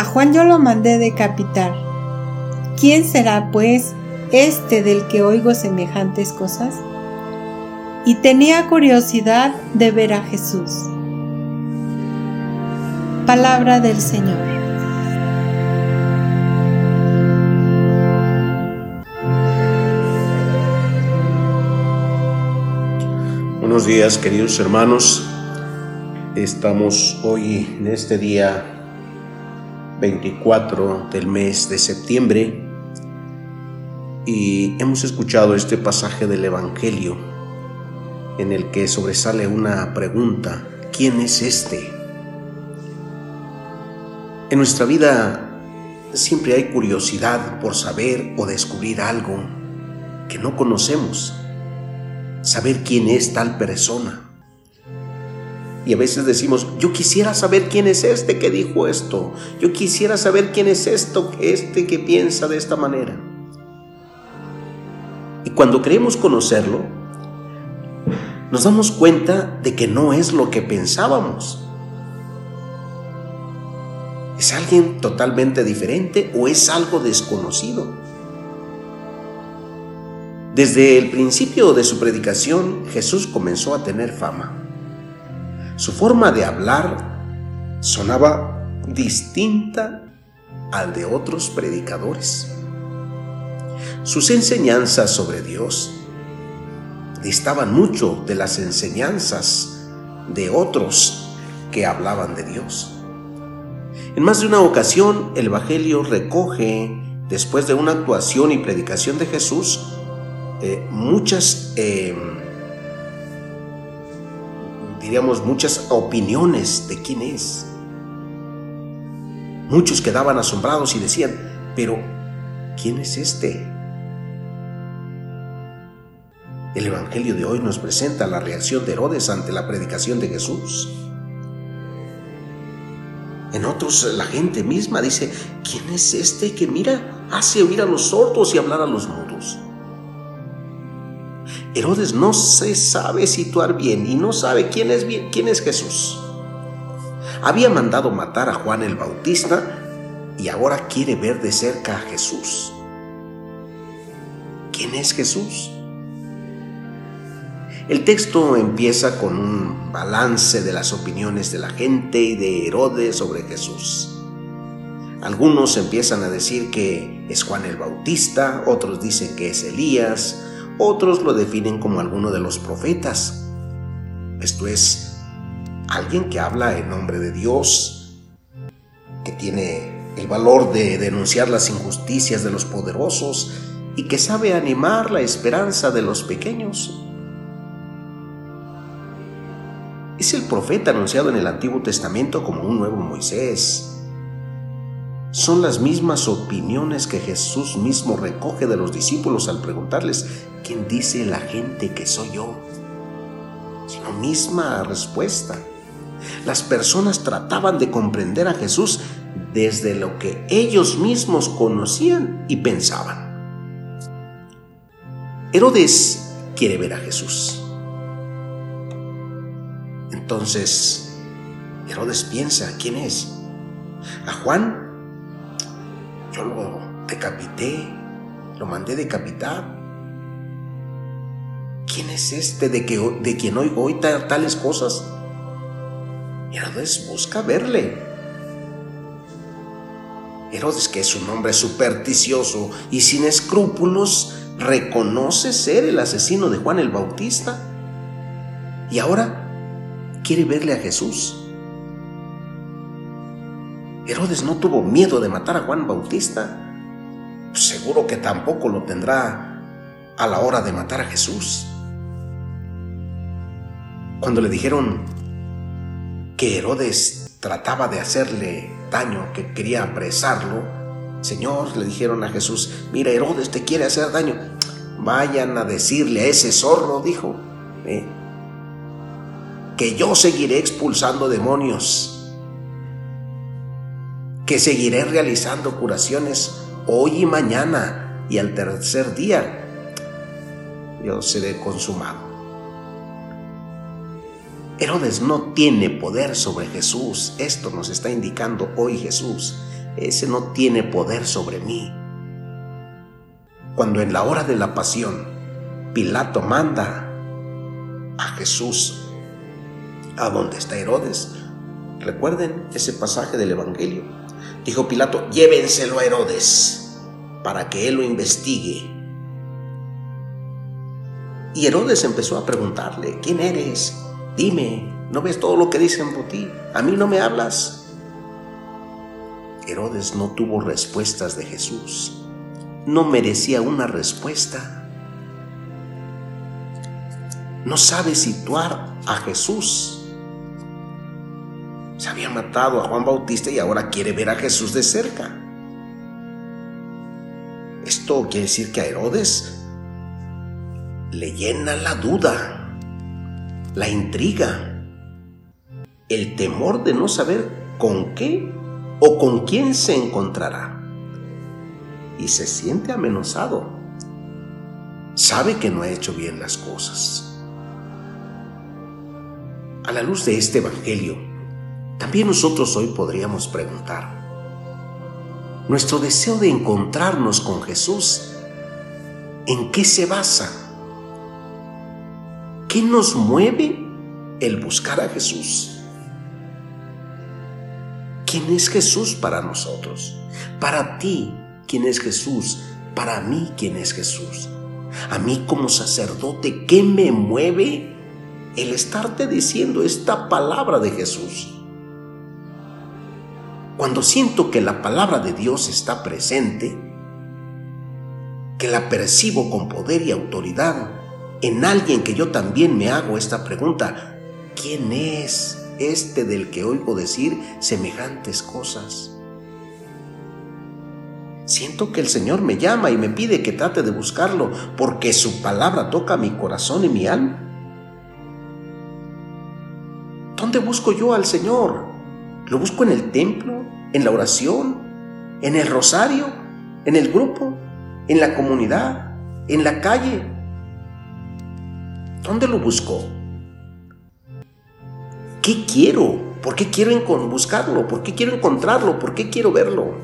a Juan yo lo mandé decapitar. ¿Quién será, pues, este del que oigo semejantes cosas? Y tenía curiosidad de ver a Jesús. Palabra del Señor. Buenos días queridos hermanos. Estamos hoy en este día 24 del mes de septiembre y hemos escuchado este pasaje del Evangelio en el que sobresale una pregunta, ¿quién es este? En nuestra vida siempre hay curiosidad por saber o descubrir algo que no conocemos, saber quién es tal persona. Y a veces decimos, yo quisiera saber quién es este que dijo esto. Yo quisiera saber quién es esto, este que piensa de esta manera. Y cuando creemos conocerlo, nos damos cuenta de que no es lo que pensábamos. ¿Es alguien totalmente diferente o es algo desconocido? Desde el principio de su predicación, Jesús comenzó a tener fama. Su forma de hablar sonaba distinta al de otros predicadores. Sus enseñanzas sobre Dios distaban mucho de las enseñanzas de otros que hablaban de Dios. En más de una ocasión, el Evangelio recoge, después de una actuación y predicación de Jesús, eh, muchas eh, diríamos, muchas opiniones de quién es. Muchos quedaban asombrados y decían, pero ¿quién es este? El Evangelio de hoy nos presenta la reacción de Herodes ante la predicación de Jesús. En otros la gente misma dice, ¿quién es este que mira, hace oír a los sordos y hablar a los mudos? Herodes no se sabe situar bien y no sabe quién es, quién es Jesús. Había mandado matar a Juan el Bautista y ahora quiere ver de cerca a Jesús. ¿Quién es Jesús? El texto empieza con un balance de las opiniones de la gente y de Herodes sobre Jesús. Algunos empiezan a decir que es Juan el Bautista, otros dicen que es Elías, otros lo definen como alguno de los profetas. Esto es, alguien que habla en nombre de Dios, que tiene el valor de denunciar las injusticias de los poderosos y que sabe animar la esperanza de los pequeños. Es el profeta anunciado en el Antiguo Testamento como un nuevo Moisés, son las mismas opiniones que Jesús mismo recoge de los discípulos al preguntarles, ¿quién dice la gente que soy yo? Es la misma respuesta. Las personas trataban de comprender a Jesús desde lo que ellos mismos conocían y pensaban. Herodes quiere ver a Jesús. Entonces, Herodes piensa, ¿quién es? A Juan yo lo decapité, lo mandé decapitar. ¿Quién es este de, que, de quien oigo hoy tales cosas? Herodes busca verle. Herodes, que es un hombre supersticioso y sin escrúpulos, reconoce ser el asesino de Juan el Bautista. Y ahora quiere verle a Jesús. Herodes no tuvo miedo de matar a Juan Bautista. Seguro que tampoco lo tendrá a la hora de matar a Jesús. Cuando le dijeron que Herodes trataba de hacerle daño, que quería apresarlo, Señor, le dijeron a Jesús, mira, Herodes te quiere hacer daño. Vayan a decirle a ese zorro, dijo, eh, que yo seguiré expulsando demonios, que seguiré realizando curaciones hoy y mañana y al tercer día yo seré consumado. Herodes no tiene poder sobre Jesús. Esto nos está indicando hoy Jesús. Ese no tiene poder sobre mí. Cuando en la hora de la pasión Pilato manda a Jesús a donde está Herodes, recuerden ese pasaje del Evangelio. Dijo Pilato, llévenselo a Herodes para que él lo investigue. Y Herodes empezó a preguntarle, ¿quién eres? Dime, ¿no ves todo lo que dicen por ti? ¿A mí no me hablas? Herodes no tuvo respuestas de Jesús. No merecía una respuesta. No sabe situar a Jesús. Se había matado a Juan Bautista y ahora quiere ver a Jesús de cerca. Esto quiere decir que a Herodes le llena la duda la intriga, el temor de no saber con qué o con quién se encontrará. Y se siente amenazado. Sabe que no ha hecho bien las cosas. A la luz de este Evangelio, también nosotros hoy podríamos preguntar, nuestro deseo de encontrarnos con Jesús, ¿en qué se basa? ¿Qué nos mueve el buscar a Jesús? ¿Quién es Jesús para nosotros? Para ti, ¿quién es Jesús? Para mí, ¿quién es Jesús? A mí como sacerdote, ¿qué me mueve el estarte diciendo esta palabra de Jesús? Cuando siento que la palabra de Dios está presente, que la percibo con poder y autoridad, en alguien que yo también me hago esta pregunta, ¿quién es este del que oigo decir semejantes cosas? Siento que el Señor me llama y me pide que trate de buscarlo porque su palabra toca mi corazón y mi alma. ¿Dónde busco yo al Señor? ¿Lo busco en el templo? ¿En la oración? ¿En el rosario? ¿En el grupo? ¿En la comunidad? ¿En la calle? ¿Dónde lo buscó? ¿Qué quiero? ¿Por qué quiero buscarlo? ¿Por qué quiero encontrarlo? ¿Por qué quiero verlo?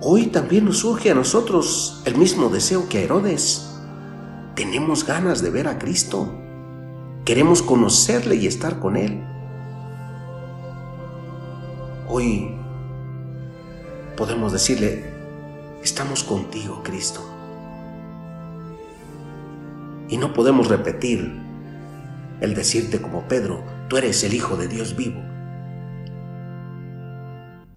Hoy también nos surge a nosotros el mismo deseo que a Herodes. Tenemos ganas de ver a Cristo. Queremos conocerle y estar con Él. Hoy podemos decirle, estamos contigo, Cristo. Y no podemos repetir el decirte como Pedro, tú eres el Hijo de Dios vivo.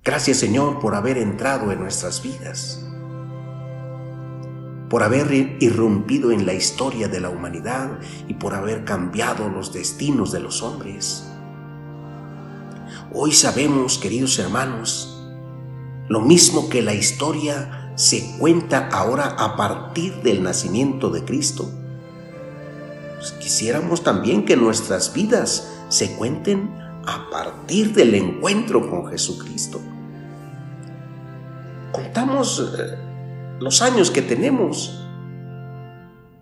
Gracias Señor por haber entrado en nuestras vidas, por haber irrumpido en la historia de la humanidad y por haber cambiado los destinos de los hombres. Hoy sabemos, queridos hermanos, lo mismo que la historia se cuenta ahora a partir del nacimiento de Cristo, pues, quisiéramos también que nuestras vidas se cuenten a partir del encuentro con Jesucristo. Contamos eh, los años que tenemos.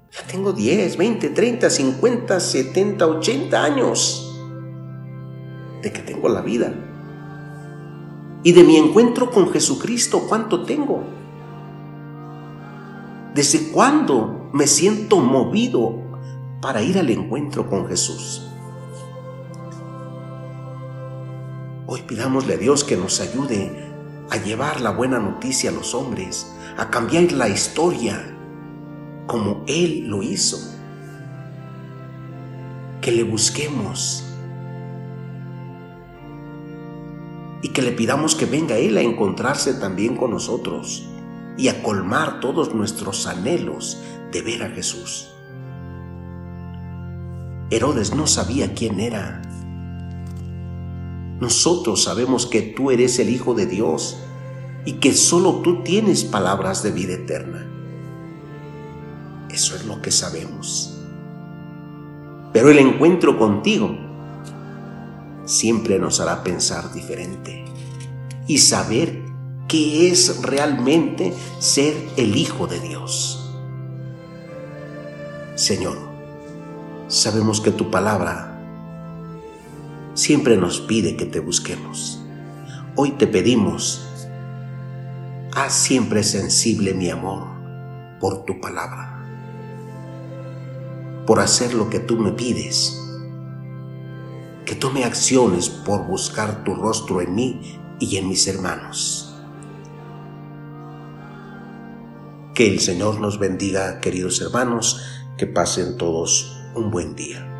Ya tengo 10, 20, 30, 50, 70, 80 años de que tengo la vida. Y de mi encuentro con Jesucristo, ¿cuánto tengo? ¿Desde cuándo me siento movido para ir al encuentro con Jesús. Hoy pidámosle a Dios que nos ayude a llevar la buena noticia a los hombres, a cambiar la historia como Él lo hizo. Que le busquemos y que le pidamos que venga Él a encontrarse también con nosotros y a colmar todos nuestros anhelos de ver a Jesús. Herodes no sabía quién era. Nosotros sabemos que tú eres el Hijo de Dios y que solo tú tienes palabras de vida eterna. Eso es lo que sabemos. Pero el encuentro contigo siempre nos hará pensar diferente y saber qué es realmente ser el Hijo de Dios. Señor, sabemos que tu palabra siempre nos pide que te busquemos. Hoy te pedimos, haz siempre sensible mi amor por tu palabra, por hacer lo que tú me pides, que tome acciones por buscar tu rostro en mí y en mis hermanos. Que el Señor nos bendiga, queridos hermanos, que pasen todos un buen día.